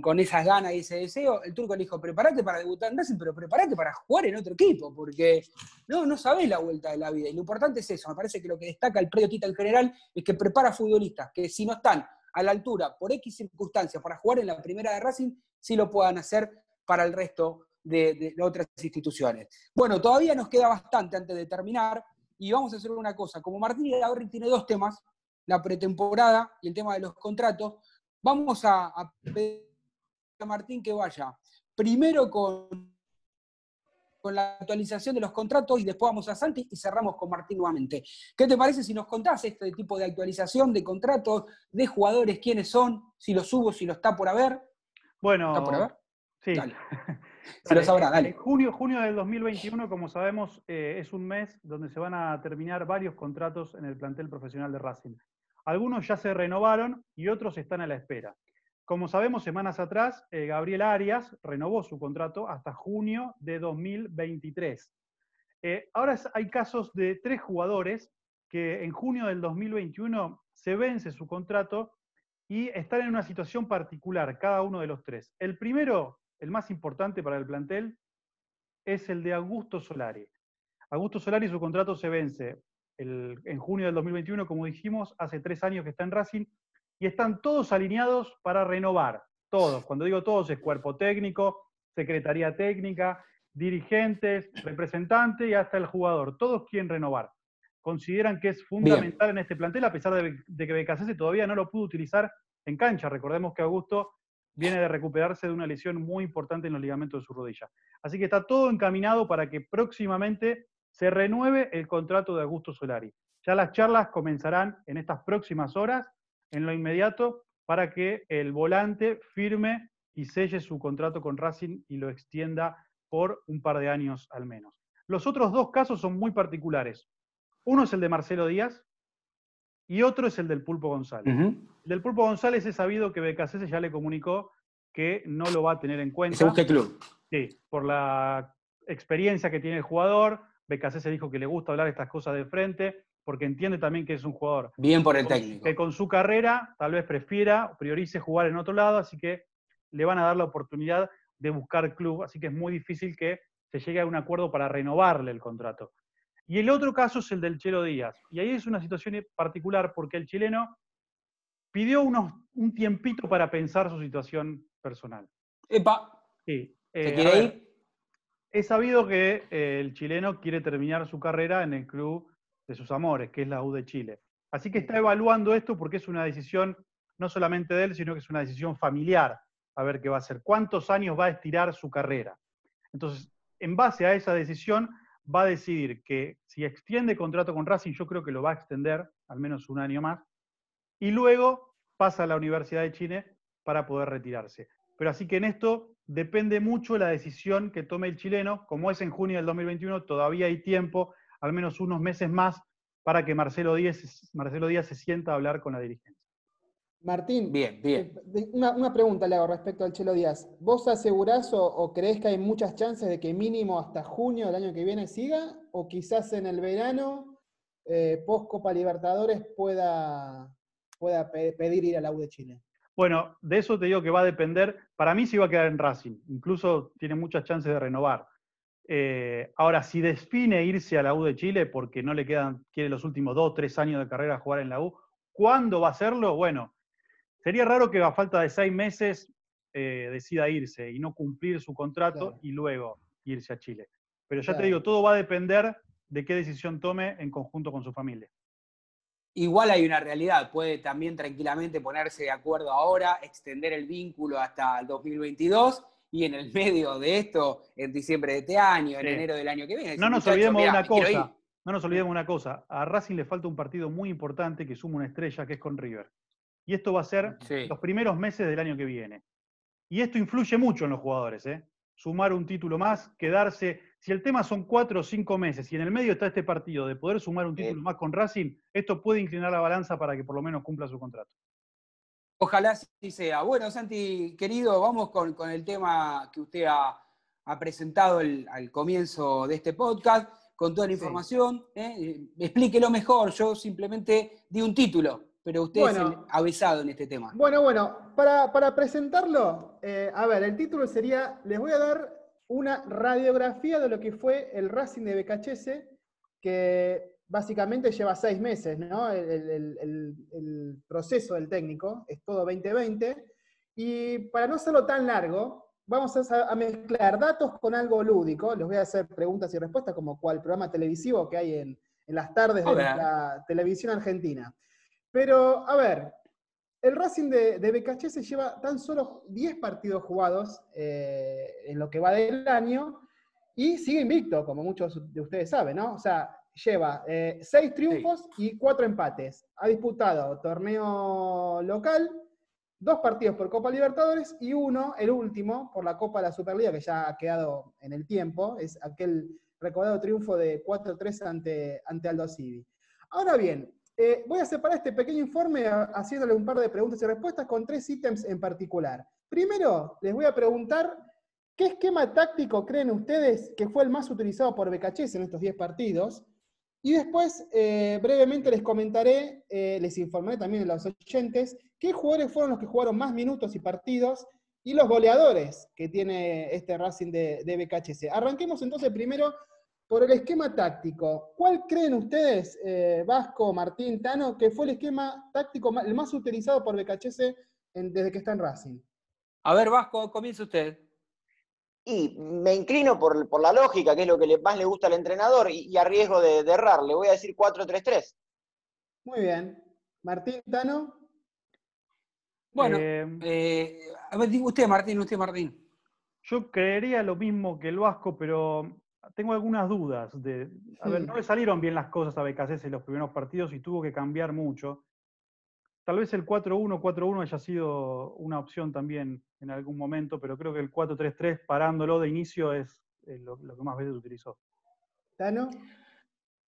con, esas ganas y ese deseo, el turco le dijo, prepárate para debutar en Racing, pero prepárate para jugar en otro equipo, porque no, no sabés la vuelta de la vida. Y lo importante es eso, me parece que lo que destaca el predio Tita en general es que prepara futbolistas, que si no están a la altura por X circunstancias para jugar en la primera de Racing, sí lo puedan hacer para el resto de, de otras instituciones. Bueno, todavía nos queda bastante antes de terminar y vamos a hacer una cosa. Como Martín Idaverri tiene dos temas, la pretemporada y el tema de los contratos, vamos a, a pedir a Martín que vaya primero con, con la actualización de los contratos y después vamos a Santi y cerramos con Martín nuevamente. ¿Qué te parece si nos contás este tipo de actualización de contratos, de jugadores, quiénes son, si los subo, si lo está por haber? Bueno, ¿Está por haber? sí. Dale. Se lo sabrá, dale. Junio, junio del 2021, como sabemos, eh, es un mes donde se van a terminar varios contratos en el plantel profesional de Racing. Algunos ya se renovaron y otros están a la espera. Como sabemos, semanas atrás, eh, Gabriel Arias renovó su contrato hasta junio de 2023. Eh, ahora hay casos de tres jugadores que en junio del 2021 se vence su contrato y están en una situación particular, cada uno de los tres. El primero, el más importante para el plantel, es el de Augusto Solari. Augusto Solari, su contrato se vence en junio del 2021, como dijimos, hace tres años que está en Racing, y están todos alineados para renovar. Todos. Cuando digo todos, es cuerpo técnico, secretaría técnica, dirigentes, representantes y hasta el jugador. Todos quieren renovar. Consideran que es fundamental en este plantel, a pesar de, de que Becasese todavía no lo pudo utilizar en cancha. Recordemos que Augusto viene de recuperarse de una lesión muy importante en los ligamentos de su rodilla. Así que está todo encaminado para que próximamente se renueve el contrato de Augusto Solari. Ya las charlas comenzarán en estas próximas horas, en lo inmediato, para que el volante firme y selle su contrato con Racing y lo extienda por un par de años al menos. Los otros dos casos son muy particulares. Uno es el de Marcelo Díaz y otro es el del Pulpo González. El del Pulpo González es sabido que Becasese ya le comunicó que no lo va a tener en cuenta. se busque club. Sí, por la experiencia que tiene el jugador. Becasese dijo que le gusta hablar estas cosas de frente, porque entiende también que es un jugador Bien por el técnico. que con su carrera tal vez prefiera, priorice jugar en otro lado, así que le van a dar la oportunidad de buscar club, así que es muy difícil que se llegue a un acuerdo para renovarle el contrato. Y el otro caso es el del Chelo Díaz, y ahí es una situación particular porque el chileno pidió unos, un tiempito para pensar su situación personal. Epa, Sí, ¿se eh, quiere ir? es sabido que eh, el chileno quiere terminar su carrera en el club de sus amores, que es la U de Chile. Así que está evaluando esto porque es una decisión no solamente de él, sino que es una decisión familiar, a ver qué va a hacer, cuántos años va a estirar su carrera. Entonces, en base a esa decisión, va a decidir que si extiende contrato con Racing, yo creo que lo va a extender al menos un año más, y luego pasa a la Universidad de Chile para poder retirarse. Pero así que en esto depende mucho la decisión que tome el chileno. Como es en junio del 2021, todavía hay tiempo, al menos unos meses más, para que Marcelo Díaz, Marcelo Díaz se sienta a hablar con la dirigencia. Martín, Bien, bien. eh, una, una pregunta le hago respecto al Chelo Díaz. ¿Vos asegurás o, o creés que hay muchas chances de que mínimo hasta junio del año que viene siga? ¿O quizás en el verano, eh, post Copa Libertadores, pueda, pueda pe- pedir ir a la U de Chile? Bueno, de eso te digo que va a depender. Para mí sí va a quedar en Racing. Incluso tiene muchas chances de renovar. Eh, ahora, si define irse a la U de Chile porque no le quedan, quiere los últimos dos, tres años de carrera jugar en la U, ¿cuándo va a hacerlo? Bueno, sería raro que a falta de seis meses eh, decida irse y no cumplir su contrato Claro. y luego irse a Chile. Pero ya te digo, todo va a depender de qué decisión tome en conjunto con su familia. Igual hay una realidad, puede también tranquilamente ponerse de acuerdo ahora, extender el vínculo hasta el 2022 y en el medio de esto, en diciembre de este año, en Sí. enero del año que viene. No nos "Muchachos, olvidemos de una me quiero ir". cosa. No nos olvidemos de una cosa. A Racing le falta un partido muy importante que suma una estrella, que es con River. Y esto va a ser Sí. los primeros meses del año que viene. Y esto influye mucho en los jugadores, ¿eh? Sumar un título más, quedarse. Si el tema son cuatro o cinco meses y en el medio está este partido de poder sumar un Sí. título más con Racing, esto puede inclinar la balanza para que por lo menos cumpla su contrato. Ojalá sí sea. Bueno, Santi, querido, vamos con, con el tema que usted ha, ha presentado el- al comienzo de este podcast, con toda la Sí. información. ¿eh? Explíquelo mejor, yo simplemente di un título, pero usted es Bueno. el avisado en este tema. Bueno, bueno, para, para presentarlo, eh, a ver, el título sería, les voy a dar una radiografía de lo que fue el Racing de Becachese, que básicamente lleva seis meses, ¿no? El, el- el- el proceso del técnico, es todo 2020, y para no hacerlo tan largo, vamos a, a mezclar datos con algo lúdico, les voy a hacer preguntas y respuestas como cual programa televisivo que hay en, en las tardes de la televisión argentina. Pero, a ver, el Racing de, de Becachese lleva tan solo 10 partidos jugados eh, en lo que va del año y sigue invicto, como muchos de ustedes saben, ¿no? O sea, lleva eh, seis triunfos y cuatro empates. Ha disputado torneo local, dos partidos por Copa Libertadores y uno, el último, por la Copa de la Superliga, que ya ha quedado en el tiempo, es aquel recordado triunfo de 4-3 ante, ante Aldo Civi. Ahora bien, eh, voy a separar este pequeño informe haciéndole un par de preguntas y respuestas con tres ítems en particular. Primero, les voy a preguntar qué esquema táctico creen ustedes que fue el más utilizado por Becachés en estos 10 partidos. Y después, eh, brevemente les comentaré, eh, les informaré también a los oyentes, qué jugadores fueron los que jugaron más minutos y partidos y los goleadores que tiene este Racing de, de BKHS. Arranquemos entonces primero por el esquema táctico. ¿Cuál creen ustedes, eh, Vasco, Martín, Tano, que fue el esquema táctico el más utilizado por BKHS desde que está en Racing? A ver, Vasco, comienza usted. Y me inclino por, por, la lógica, que es lo que más le gusta al entrenador, y, a riesgo de, errar, le voy a decir 4-3-3. Muy bien. Martín, Tano. Bueno, eh, eh, a ver, usted, Martín, usted, Martín. Yo creería lo mismo que el Vasco, pero tengo algunas dudas. De, a ver, no le salieron bien las cosas a BKC en los primeros partidos y tuvo que cambiar mucho. Tal vez el 4-1, 4-1 haya sido una opción también en algún momento, pero creo que el 4-3-3 parándolo de inicio es lo, que más veces utilizó. ¿Tano?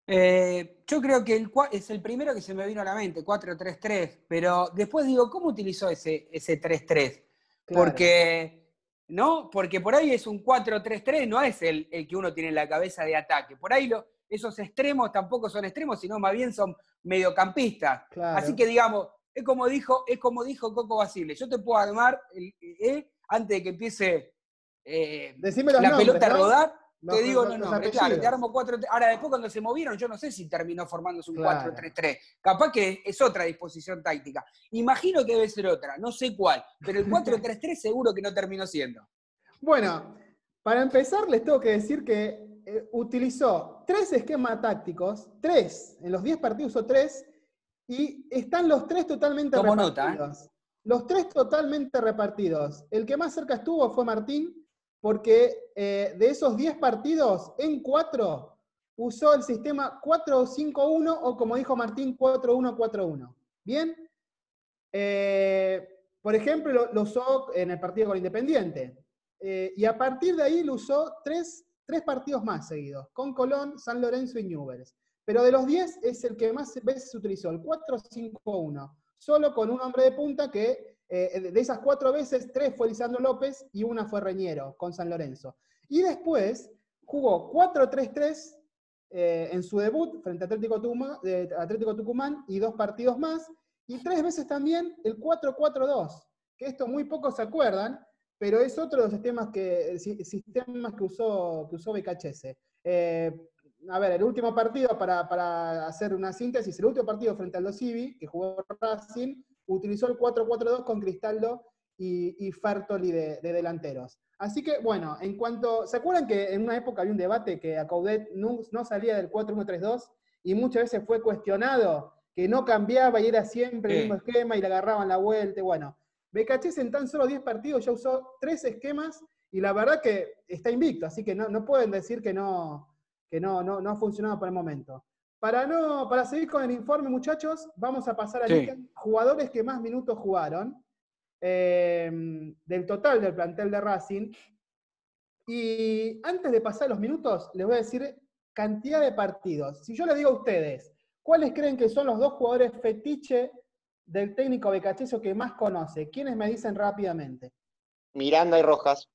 Eh, yo creo que el, es el primero que se me vino a la mente, 4-3-3, pero después digo, ¿cómo utilizó ese, ese 3-3? Porque, ¿no? Porque por ahí es un 4-3-3, no es el, el, que uno tiene en la cabeza de ataque. Por ahí lo, esos extremos tampoco son extremos, sino más bien son mediocampistas. Así que digamos, es como dijo, es como dijo Coco Basile. Yo te puedo armar el, antes de que empiece eh, la pelota a rodar. te digo, no, no, claro, te armo 4 Ahora, después cuando se movieron, yo no sé si terminó formándose un 4-3-3. Capaz que es otra disposición táctica. Imagino que debe ser otra, no sé cuál, pero el 4-3-3 seguro que no terminó siendo. Bueno, para empezar, les tengo que decir que eh, utilizó tres esquemas tácticos, tres, en los 10 partidos usó tres, y están los tres totalmente ¿eh? repartidos. Los tres totalmente repartidos. El que más cerca estuvo fue Martín, porque eh, de esos 10 partidos, en 4 usó el sistema 4-5-1 o como dijo Martín, 4-1-4-1. ¿Bien? Eh, por ejemplo, lo, usó en el partido con Independiente. y a partir de ahí lo usó tres, tres partidos más seguidos, con Colón, San Lorenzo y Newell's. Pero de los 10 es el que más veces se utilizó, el 4-5-1, solo con un hombre de punta que eh, de esas cuatro veces, tres fue Lisandro López y una fue Reñero con San Lorenzo. Y después jugó 4-3-3 eh, en su debut frente a Atlético Tucumán, Atlético Tucumán y dos partidos más, y tres veces también el 4-4-2, que esto muy pocos se acuerdan, pero es otro de los sistemas que, sistemas que usó, que usó BKHS. Eh, a ver, el último partido, para, hacer una síntesis, el último partido frente al Los que jugó Racing, utilizó el 4-4-2 con Cristaldo y, y Fertoli de, delanteros. Así que, bueno, en cuanto. ¿Se acuerdan que en una época había un debate que a Caudet no, salía del 4-1-3-2 y muchas veces fue cuestionado que no cambiaba y era siempre el mismo esquema y le agarraban la vuelta? Bueno, Becachés en tan solo 10 partidos ya usó tres esquemas y la verdad que está invicto, así que no, no pueden decir que no, que no, no, no ha funcionado por el momento. Para, no, para seguir con el informe, muchachos, vamos a pasar a sí. jugadores que más minutos jugaron eh, del total del plantel de Racing. Y antes de pasar los minutos, les voy a decir cantidad de partidos. Si yo les digo a ustedes, ¿cuáles creen que son los dos jugadores fetiche del técnico Becacheso que más conoce? ¿Quiénes me dicen rápidamente? Miranda y Rojas.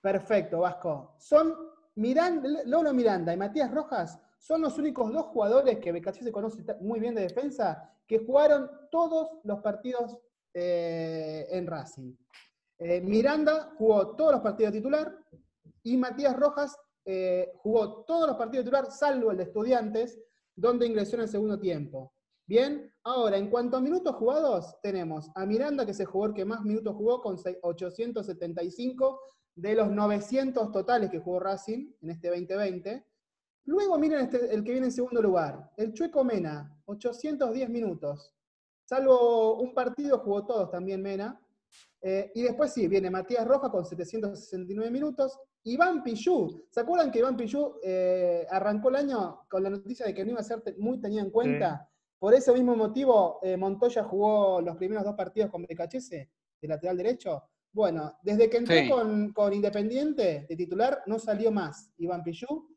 Perfecto, Vasco. Son Miranda, Lolo Miranda y Matías Rojas son los únicos dos jugadores que Becachí se conoce muy bien de defensa que jugaron todos los partidos eh, en Racing. Eh, Miranda jugó todos los partidos titular y Matías Rojas eh, jugó todos los partidos titular, salvo el de Estudiantes, donde ingresó en el segundo tiempo. Bien, ahora en cuanto a minutos jugados, tenemos a Miranda, que es el jugador que más minutos jugó con 875, de los 900 totales que jugó Racing en este 2020. Luego miren este, el que viene en segundo lugar, el Chueco Mena, 810 minutos. Salvo un partido, jugó todos también Mena. Eh, y después sí, viene Matías Roja con 769 minutos. Iván Pillú, ¿se acuerdan que Iván Pillú eh, arrancó el año con la noticia de que no iba a ser muy tenido en cuenta? Por ese mismo motivo, eh, Montoya jugó los primeros dos partidos con Becachese, de lateral derecho. Bueno, desde que entró Sí. con, con Independiente de titular, no salió más Iván Pillú,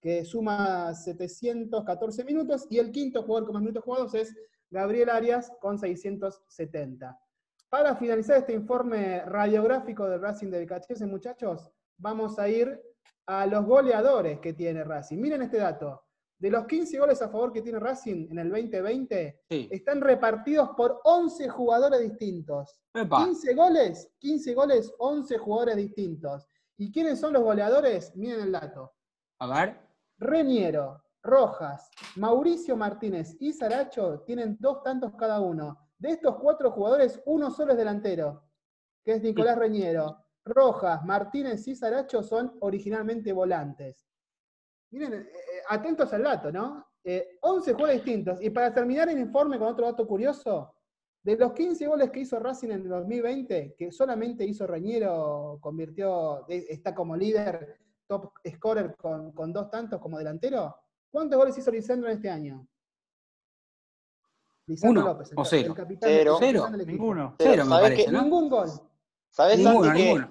que suma 714 minutos, y el quinto jugador con más minutos jugados es Gabriel Arias con 670. Para finalizar este informe radiográfico del Racing de Becachese, muchachos, vamos a ir a los goleadores que tiene Racing. Miren este dato. De los 15 goles a favor que tiene Racing en el 2020, Sí. están repartidos por 11 jugadores distintos. Epa. 15 goles, 15 goles, 11 jugadores distintos. ¿Y quiénes son los goleadores? Miren el dato. A ver. Reñero, Rojas, Mauricio Martínez y Saracho tienen dos tantos cada uno. De estos cuatro jugadores, uno solo es delantero, que es Nicolás Reñero. Rojas, Martínez y Saracho son originalmente volantes. Miren, eh, atentos al dato, ¿no? Eh, 11 jugadores distintos. Y para terminar el informe con otro dato curioso, de los 15 goles que hizo Racing en el 2020, que solamente hizo Reñero, convirtió, de- está como líder, top scorer con, con dos tantos como delantero, ¿cuántos goles hizo Lisandro en este año? Lisandro Uno, López, el, o cero. el capitán, Cero. el capitán Cero. del equipo. Ninguno. Cero me ¿sabés parece. Ningún gol. ¿Sabés, Ninguno, que.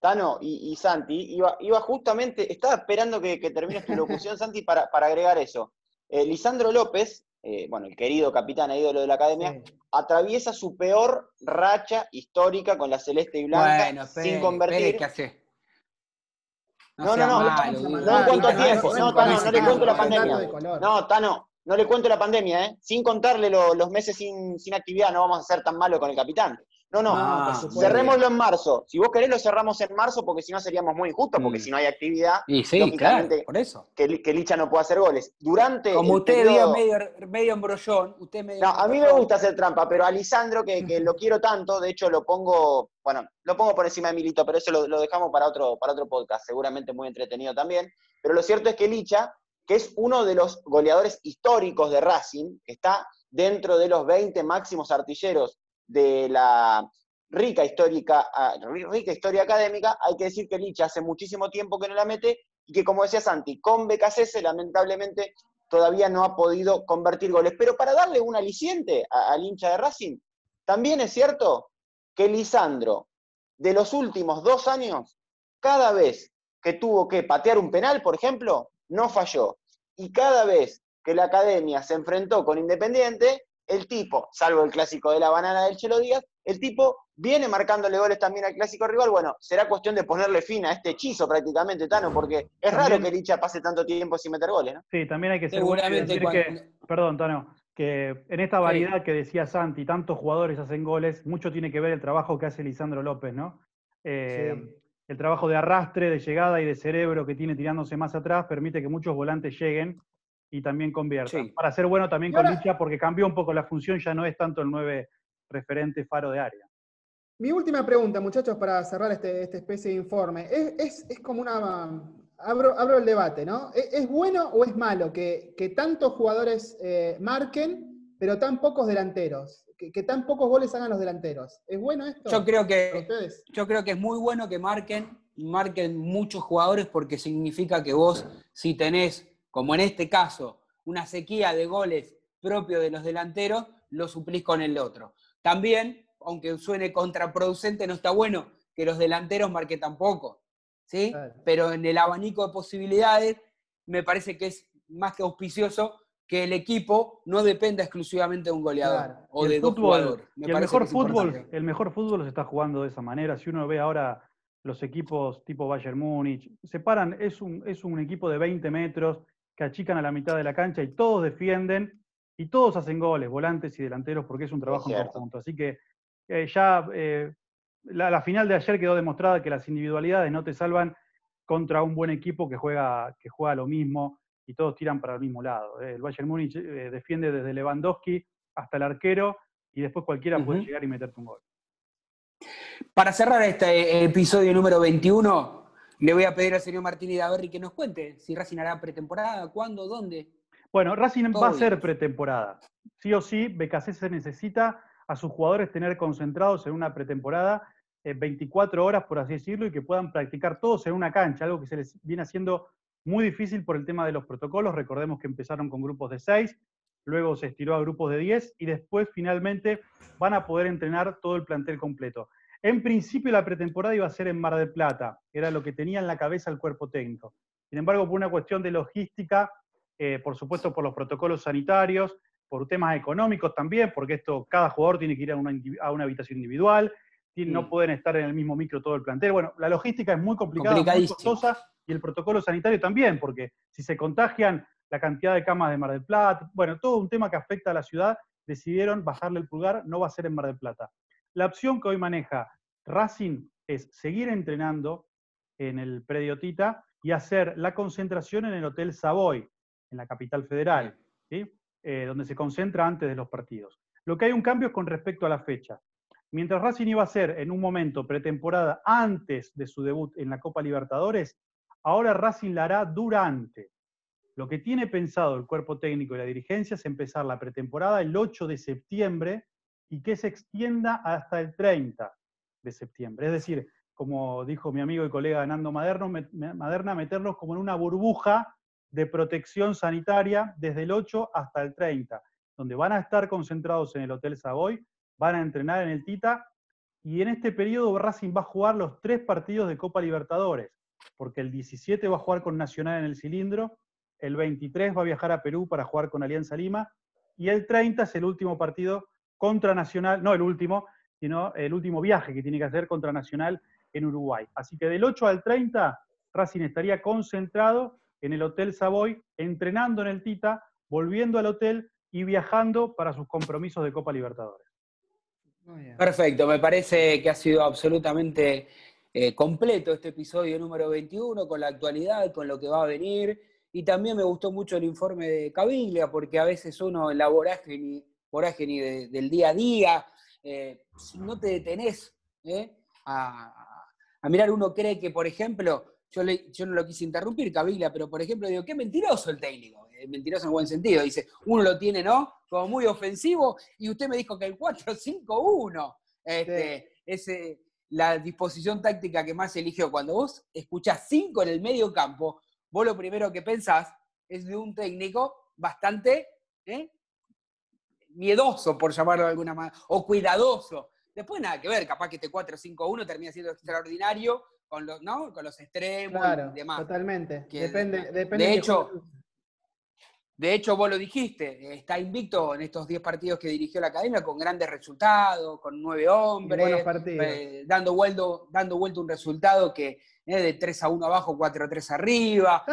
Tano y, y Santi, iba, iba justamente, estaba esperando que, que termines tu locución, Santi, para, para agregar eso. Eh, Lisandro López, eh, bueno, el querido capitán e ídolo de la academia, Sí. atraviesa su peor racha histórica con la celeste y blanca Bueno, sin convertir. ¿qué hace? No, no, no, malo, no. No en cuanto a tiempo, no, Tano, no le cuento la pandemia. No, Tano, no le cuento la pandemia, ¿eh? Sin contarle lo- los meses sin, sin actividad, no vamos a ser tan malos con el capitán. No, no, Ah, supuesto. cerrémoslo en marzo. Si vos querés, lo cerramos en marzo porque si no seríamos muy injustos, porque Mm. si no hay actividad, Y sí, claro, lógicamente, por eso. que, Li- que Licha no pueda hacer goles. Durante Como usted periodo- medio, medio embrollón, usted medio No, a mí me gusta hacer trampa, pero a Lisandro, que, que lo quiero tanto, de hecho lo pongo, bueno, lo pongo por encima de Milito, pero eso lo, lo dejamos para otro, para otro podcast, seguramente muy entretenido también. Pero lo cierto es que Licha, que es uno de los goleadores históricos de Racing, está dentro de los 20 máximos artilleros de la rica, histórica, ah, ri- rica historia académica, hay que decir que Licha hace muchísimo tiempo que no la mete y que, como decía Santi, con BKC lamentablemente todavía no ha podido convertir goles. Pero para darle un aliciente al hincha de Racing, también es cierto que Lisandro, de los últimos dos años, cada vez que tuvo que patear un penal, por ejemplo, no falló. Y cada vez que la academia se enfrentó con Independiente, el tipo, salvo el clásico de la banana del Chelo Díaz, el tipo viene marcándole goles también al clásico rival. Bueno, será cuestión de ponerle fin a este hechizo prácticamente, Tano, porque es raro que Licha pase tanto tiempo sin meter goles, ¿no? Sí, también hay que ser bueno y Seguramente decir cuando- que, perdón, Tano, que en esta variedad que decía Santi, tantos jugadores hacen goles, mucho tiene que ver el trabajo que hace Lisandro López, ¿no? Eh, Sí. El trabajo de arrastre, de llegada y de cerebro que tiene tirándose más atrás permite que muchos volantes lleguen y también conviertan. Sí. Para ser bueno también Y con ahora- Licha, porque cambió un poco la función, ya no es tanto el 9 referente faro de área. Mi última pregunta, muchachos, para cerrar este, esta especie de informe. Es, es- es como una. Abro, abro el debate, ¿no? ¿Es, es bueno o es malo que, que tantos jugadores eh, marquen, pero tan pocos delanteros? Que, que tan pocos goles hagan los delanteros. ¿Es bueno esto? Yo creo ¿Para que ustedes? yo creo que es muy bueno que marquen y marquen muchos jugadores porque significa que vos, si tenés, como en este caso, una sequía de goles propio de los delanteros, lo suplís con el otro. También, aunque suene contraproducente, no está bueno que los delanteros marquen tampoco. ¿sí? Claro. Pero en el abanico de posibilidades, me parece que es más que auspicioso que el equipo no dependa exclusivamente de un goleador Claro. o de el dos fútbol- jugadores. Me el mejor fútbol, importante. el mejor fútbol se está jugando de esa manera. Si uno ve ahora los equipos tipo Bayern Múnich, se paran, es un, es un equipo de 20 metros que achican a la mitad de la cancha y todos defienden y todos hacen goles, volantes y delanteros, porque es un trabajo en conjunto. Así que eh, ya eh, la, la final de ayer quedó demostrada que las individualidades no te salvan contra un buen equipo que juega, que juega lo mismo y todos tiran para el mismo lado. eh. El Bayern Múnich eh, defiende desde Lewandowski hasta el arquero y después cualquiera puede llegar y meterte un gol. Para cerrar este episodio número 21, le voy a pedir al señor Martín Idaverri que nos cuente si Racing hará pretemporada, cuándo, dónde. Bueno, Racing Todo va a ser pretemporada. Sí o sí, BKC se necesita a sus jugadores tener concentrados en una pretemporada 24 horas, por así decirlo, y que puedan practicar todos en una cancha, algo que se les viene haciendo muy difícil por el tema de los protocolos. Recordemos que empezaron con grupos de 6, luego se estiró a grupos de 10 y después finalmente van a poder entrenar todo el plantel completo. En principio la pretemporada iba a ser en Mar del Plata, era lo que tenía en la cabeza el cuerpo técnico. Sin embargo, por una cuestión de logística, eh, por supuesto por los protocolos sanitarios, por temas económicos también, porque esto cada jugador tiene que ir a una, a una habitación individual, no mm. pueden estar en el mismo micro todo el plantel. Bueno, la logística es muy complicada, muy costosa, y el protocolo sanitario también, porque si se contagian la cantidad de camas de Mar del Plata, bueno, todo un tema que afecta a la ciudad, decidieron bajarle el pulgar, no va a ser en Mar del Plata. La opción que hoy maneja Racing es seguir entrenando en el predio Tita y hacer la concentración en el Hotel Savoy, en la capital federal, eh, donde se concentra antes de los partidos. Lo que hay un cambio es con respecto a la fecha. Mientras Racing iba a ser en un momento pretemporada antes de su debut en la Copa Libertadores, ahora Racing la hará durante. Lo que tiene pensado el cuerpo técnico y la dirigencia es empezar la pretemporada el 8 de septiembre y que se extienda hasta el 30 de septiembre. Es decir, como dijo mi amigo y colega Nando Maderna, meterlos como en una burbuja de protección sanitaria desde el 8 hasta el 30, donde van a estar concentrados en el Hotel Savoy, van a entrenar en el Tita, y en este periodo Racing va a jugar los tres partidos de Copa Libertadores, porque el 17 va a jugar con Nacional en el cilindro, el 23 va a viajar a Perú para jugar con Alianza Lima, y el 30 es el último partido contra Nacional, no el último, sino el último viaje que tiene que hacer contra Nacional en Uruguay. Así que del 8 al 30, Racing estaría concentrado en el Hotel Savoy, entrenando en el Tita, volviendo al hotel y viajando para sus compromisos de Copa Libertadores. Perfecto, me parece que ha sido absolutamente eh, completo este episodio número 21 con la actualidad, con lo que va a venir. Y también me gustó mucho el informe de Caviglia, porque a veces uno en la vorágine, del día a día, eh, si no te detenés eh, a, a, mirar, uno cree que, por ejemplo, yo, yo no lo quise interrumpir, Caviglia, pero por ejemplo digo, qué mentiroso el técnico, eh, mentiroso en buen sentido, dice, uno lo tiene, ¿no? Como muy ofensivo, y usted me dijo que el 4-5-1 este, es la disposición táctica que más eligió. Cuando vos escuchás 5 en el medio campo, vos lo primero que pensás es de un técnico bastante ¿eh? Miedoso, por llamarlo de alguna manera, o cuidadoso. Después nada que ver, capaz que este 4-5-1 termina siendo extraordinario con los, ¿no? con los extremos y demás. Totalmente. depende, depende de hecho, de hecho, vos lo dijiste, está invicto en estos 10 partidos que dirigió la academia con grandes resultados, con nueve hombres, eh, dando, vuelto, dando vuelto un resultado que es de 3 a 1 abajo, 4 a 3 arriba.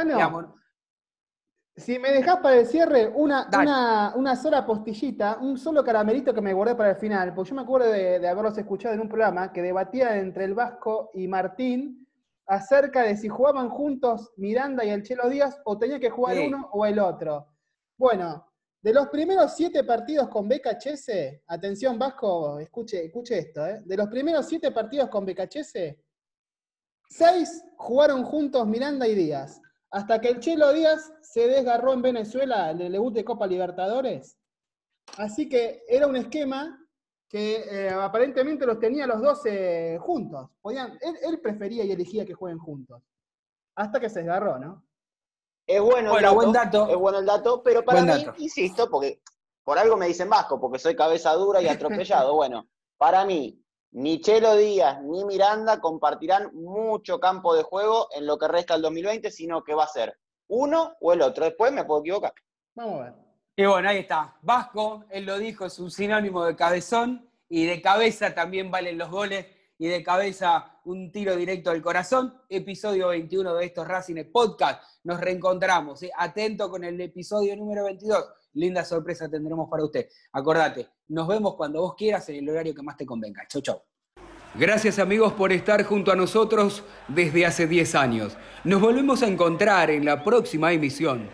Si me dejás para el cierre una, una, sola postillita, un solo caramelito que me guardé para el final, porque yo me acuerdo de, haberlos escuchado en un programa que debatía entre el Vasco y Martín acerca de si jugaban juntos Miranda y el Chelo Díaz o tenía que jugar uno o el otro. Bueno, de los primeros siete partidos con BKHS, atención Vasco, escuche, escuche esto, ¿eh? de los primeros siete partidos con BKHS, seis jugaron juntos Miranda y Díaz hasta que el Chelo Díaz se desgarró en Venezuela en el debut de Copa Libertadores. Así que era un esquema que eh, aparentemente los tenía los dos juntos. Podían, él, prefería y elegía que jueguen juntos. Hasta que se desgarró, ¿no? Es bueno, el dato, buen dato. Es bueno el dato, pero para mí, insisto, porque por algo me dicen vasco, porque soy cabeza dura y atropellado. bueno, para mí, ni Chelo Díaz ni Miranda compartirán mucho campo de juego en lo que resta del 2020, sino que va a ser uno o el otro. Después me puedo equivocar. Vamos a ver. Y bueno, ahí está. Vasco, él lo dijo, es un sinónimo de cabezón y de cabeza también valen los goles y de cabeza un tiro directo al corazón. Episodio 21 de estos Racing Podcast. Nos reencontramos. ¿eh? Atento con el episodio número 22. Linda sorpresa tendremos para usted. Acordate, nos vemos cuando vos quieras en el horario que más te convenga. Chau, chau. Gracias amigos por estar junto a nosotros desde hace 10 años. Nos volvemos a encontrar en la próxima emisión.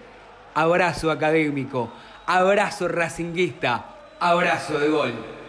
Abrazo académico, abrazo racinguista, abrazo de gol.